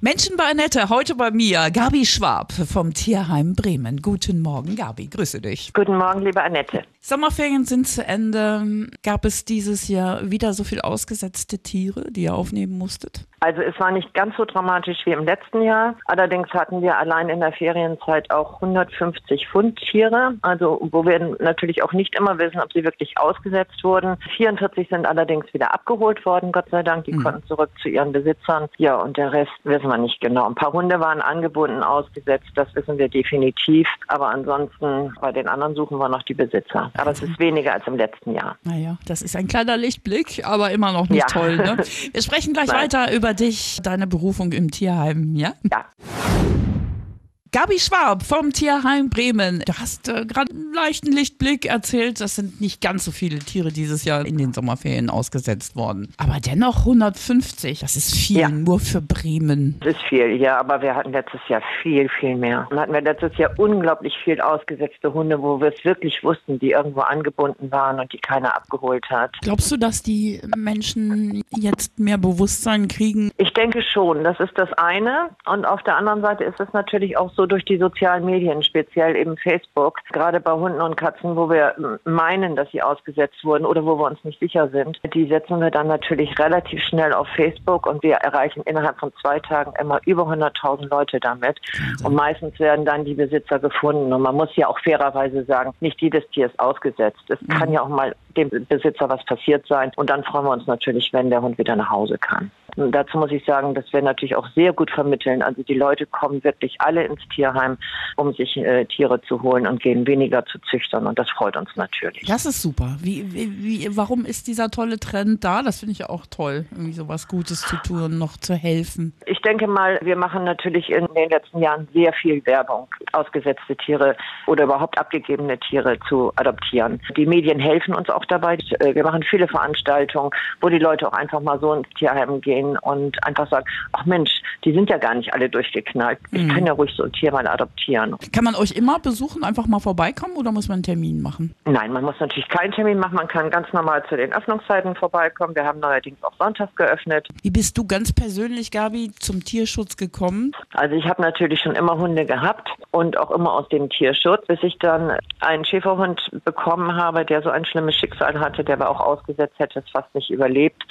Menschen bei Annette, heute bei mir Gabi Schwab vom Tierheim Bremen. Guten Morgen, Gabi, grüße dich. Guten Morgen, liebe Annette. Sommerferien sind zu Ende. Gab es dieses Jahr wieder so viel ausgesetzte Tiere, die ihr aufnehmen musstet? Also es war nicht ganz so dramatisch wie im letzten Jahr. Allerdings hatten wir allein in der Ferienzeit auch 150 Pfund Tiere, also wo wir natürlich auch nicht immer wissen, ob sie wirklich ausgesetzt wurden. 44 sind allerdings wieder abgeholt worden, Gott sei Dank. Die mhm. konnten zurück zu ihren Besitzern. Ja, und der Rest wissen wir nicht genau. Ein paar Hunde waren angebunden, ausgesetzt, das wissen wir definitiv. Aber ansonsten bei den anderen suchen wir noch die Besitzer. Aber es ist weniger als im letzten Jahr. Naja, das ist ein kleiner Lichtblick, aber immer noch nicht ja. toll. Ne? Wir sprechen gleich Nein. weiter über dich, deine Berufung im Tierheim, ja? Ja. Gabi Schwab vom Tierheim Bremen. Du hast äh, gerade einen leichten Lichtblick erzählt, das sind nicht ganz so viele Tiere dieses Jahr in den Sommerferien ausgesetzt worden. Aber dennoch 150, das ist viel, ja. nur für Bremen. Das ist viel, ja, aber wir hatten letztes Jahr viel, viel mehr. Dann hatten wir letztes Jahr unglaublich viel ausgesetzte Hunde, wo wir es wirklich wussten, die irgendwo angebunden waren und die keiner abgeholt hat. Glaubst du, dass die Menschen jetzt mehr Bewusstsein kriegen? Ich denke schon, das ist das eine. Und auf der anderen Seite ist es natürlich auch so, durch die sozialen Medien, speziell eben Facebook, gerade bei Hunden und Katzen, wo wir meinen, dass sie ausgesetzt wurden oder wo wir uns nicht sicher sind, die setzen wir dann natürlich relativ schnell auf Facebook und wir erreichen innerhalb von zwei Tagen immer über 100.000 Leute damit. Und meistens werden dann die Besitzer gefunden. Und man muss ja auch fairerweise sagen, nicht jedes Tier ist ausgesetzt. Es mhm. kann ja auch mal dem Besitzer was passiert sein. Und dann freuen wir uns natürlich, wenn der Hund wieder nach Hause kann. Und dazu muss ich sagen, dass wir natürlich auch sehr gut vermitteln. Also die Leute kommen wirklich alle ins Tierheim, um sich äh, Tiere zu holen und gehen weniger zu züchtern. Und das freut uns natürlich. Das ist super. Wie, wie, wie warum ist dieser tolle Trend da? Das finde ich auch toll, irgendwie so was Gutes zu tun, noch zu helfen. Denke mal, wir machen natürlich in den letzten Jahren sehr viel Werbung, ausgesetzte Tiere oder überhaupt abgegebene Tiere zu adoptieren. Die Medien helfen uns auch dabei. Äh, wir machen viele Veranstaltungen, wo die Leute auch einfach mal so ins Tierheim gehen und einfach sagen, ach Mensch, die sind ja gar nicht alle durchgeknallt. Ich mhm. kann ja ruhig so ein Tier mal adoptieren. Kann man euch immer besuchen, einfach mal vorbeikommen oder muss man einen Termin machen? Nein, man muss natürlich keinen Termin machen. Man kann ganz normal zu den Öffnungszeiten vorbeikommen. Wir haben neuerdings auch sonntags geöffnet. Wie bist du ganz persönlich, Gabi, zum Tierschutz gekommen? Also ich habe natürlich schon immer Hunde gehabt und auch immer aus dem Tierschutz, bis ich dann einen Schäferhund bekommen habe, der so ein schlimmes Schicksal hatte, der war auch ausgesetzt, hätte es fast nicht überlebt,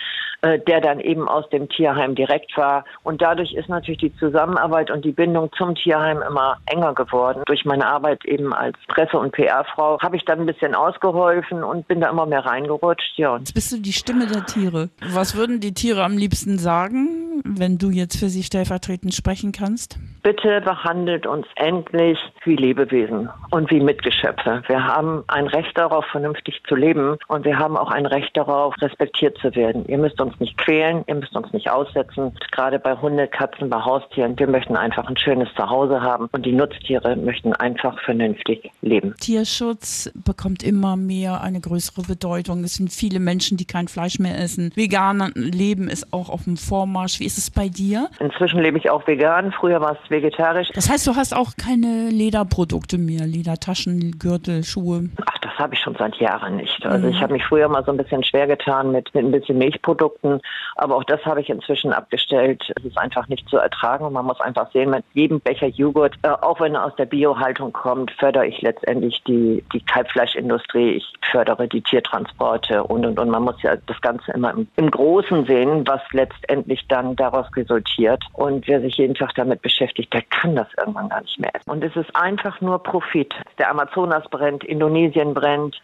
äh, der dann eben aus dem Tierheim direkt war. Und dadurch ist natürlich die Zusammenarbeit und die Bindung zum Tierheim immer enger geworden. Durch meine Arbeit eben als Presse- und PR-Frau habe ich dann ein bisschen ausgeholfen und bin da immer mehr reingerutscht. Ja. Jetzt bist du die Stimme der Tiere. Was würden die Tiere am liebsten sagen, wenn du jetzt für sie stellvertretend sprechen kannst? Bitte behandelt uns endlich wie Lebewesen und wie Mitgeschöpfe. Wir haben ein Recht darauf, vernünftig zu leben und wir haben auch ein Recht darauf, respektiert zu werden. Ihr müsst uns nicht quälen, ihr müsst uns nicht aussetzen. Gerade bei Hunde, Katzen, bei Haustieren. Wir möchten einfach ein schönes Zuhause haben und die Nutztiere möchten einfach vernünftig leben. Tierschutz bekommt immer mehr eine größere Bedeutung. Es sind viele Menschen, die kein Fleisch mehr essen. Vegan Leben ist auch auf dem Vormarsch. Wie ist es bei dir? Inzwischen lebe ich auch vegan. Früher war es vegetarisch. Das heißt, du hast auch keine Lederprodukte mehr, Ledertaschen, Gürtel, Schuhe. Das habe ich schon seit Jahren nicht. Also mhm. ich habe mich früher mal so ein bisschen schwer getan mit, mit ein bisschen Milchprodukten, aber auch das habe ich inzwischen abgestellt. Es ist einfach nicht zu ertragen und man muss einfach sehen, mit jedem Becher Joghurt, äh, auch wenn er aus der Biohaltung kommt, fördere ich letztendlich die, die Kalbfleischindustrie, ich fördere die Tiertransporte und und und. Man muss ja das Ganze immer im, im Großen sehen, was letztendlich dann daraus resultiert. Und wer sich jeden Tag damit beschäftigt, der kann das irgendwann gar nicht mehr essen. Und es ist einfach nur Profit. Der Amazonas brennt, Indonesien brennt,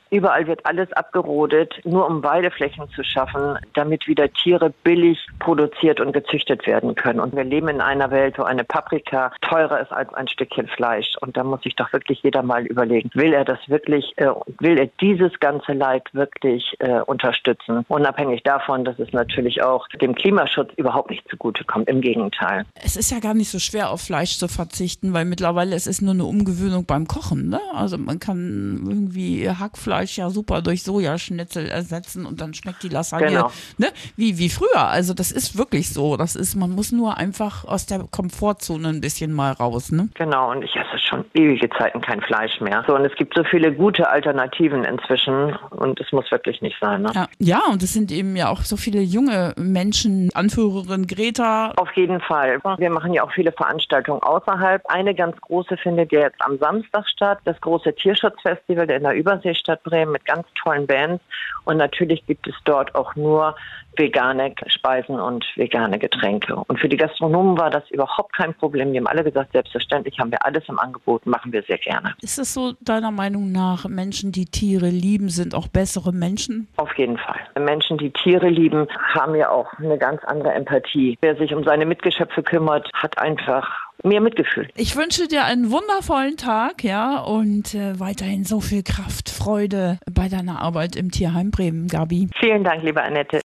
überall wird alles abgerodet, nur um Weideflächen zu schaffen, damit wieder Tiere billig produziert und gezüchtet werden können. Und wir leben in einer Welt, wo eine Paprika teurer ist als ein Stückchen Fleisch. Und da muss sich doch wirklich jeder mal überlegen, will er das wirklich, äh, will er dieses ganze Leid wirklich äh, unterstützen? Unabhängig davon, dass es natürlich auch dem Klimaschutz überhaupt nicht zugutekommt. Im Gegenteil. Es ist ja gar nicht so schwer, auf Fleisch zu verzichten, weil mittlerweile es ist nur eine Umgewöhnung beim Kochen. Ne? Also man kann irgendwie ihr Hackfleisch ja super durch Sojaschnitzel ersetzen und dann schmeckt die Lasagne Genau. ne, wie, wie früher. Also das ist wirklich so. Das ist, man muss nur einfach aus der Komfortzone ein bisschen mal raus. Ne? Genau, und ich esse schon ewige Zeiten kein Fleisch mehr. So, und es gibt so viele gute Alternativen inzwischen und es muss wirklich nicht sein. Ne? Ja. ja, und es sind eben ja auch so viele junge Menschen, Anführerin Greta. Auf jeden Fall. Wir machen ja auch viele Veranstaltungen außerhalb. Eine ganz große findet ja jetzt am Samstag statt, das große Tierschutzfestival in der Überseestadt Bremen mit ganz tollen Bands. Und natürlich gibt es dort auch nur vegane Speisen und vegane Getränke. Und für die Gastronomen war das überhaupt kein Problem. Die haben alle gesagt, selbstverständlich haben wir alles im Angebot, machen wir sehr gerne. Ist es so deiner Meinung nach, Menschen, die Tiere lieben, sind auch bessere Menschen? Auf jeden Fall. Menschen, die Tiere lieben, haben ja auch eine ganz andere Empathie. Wer sich um seine Mitgeschöpfe kümmert, hat einfach mehr Mitgefühl. Ich wünsche dir einen wundervollen Tag, ja, und äh, weiterhin so viel Kraft, Freude bei deiner Arbeit im Tierheim Bremen, Gabi. Vielen Dank, liebe Annette.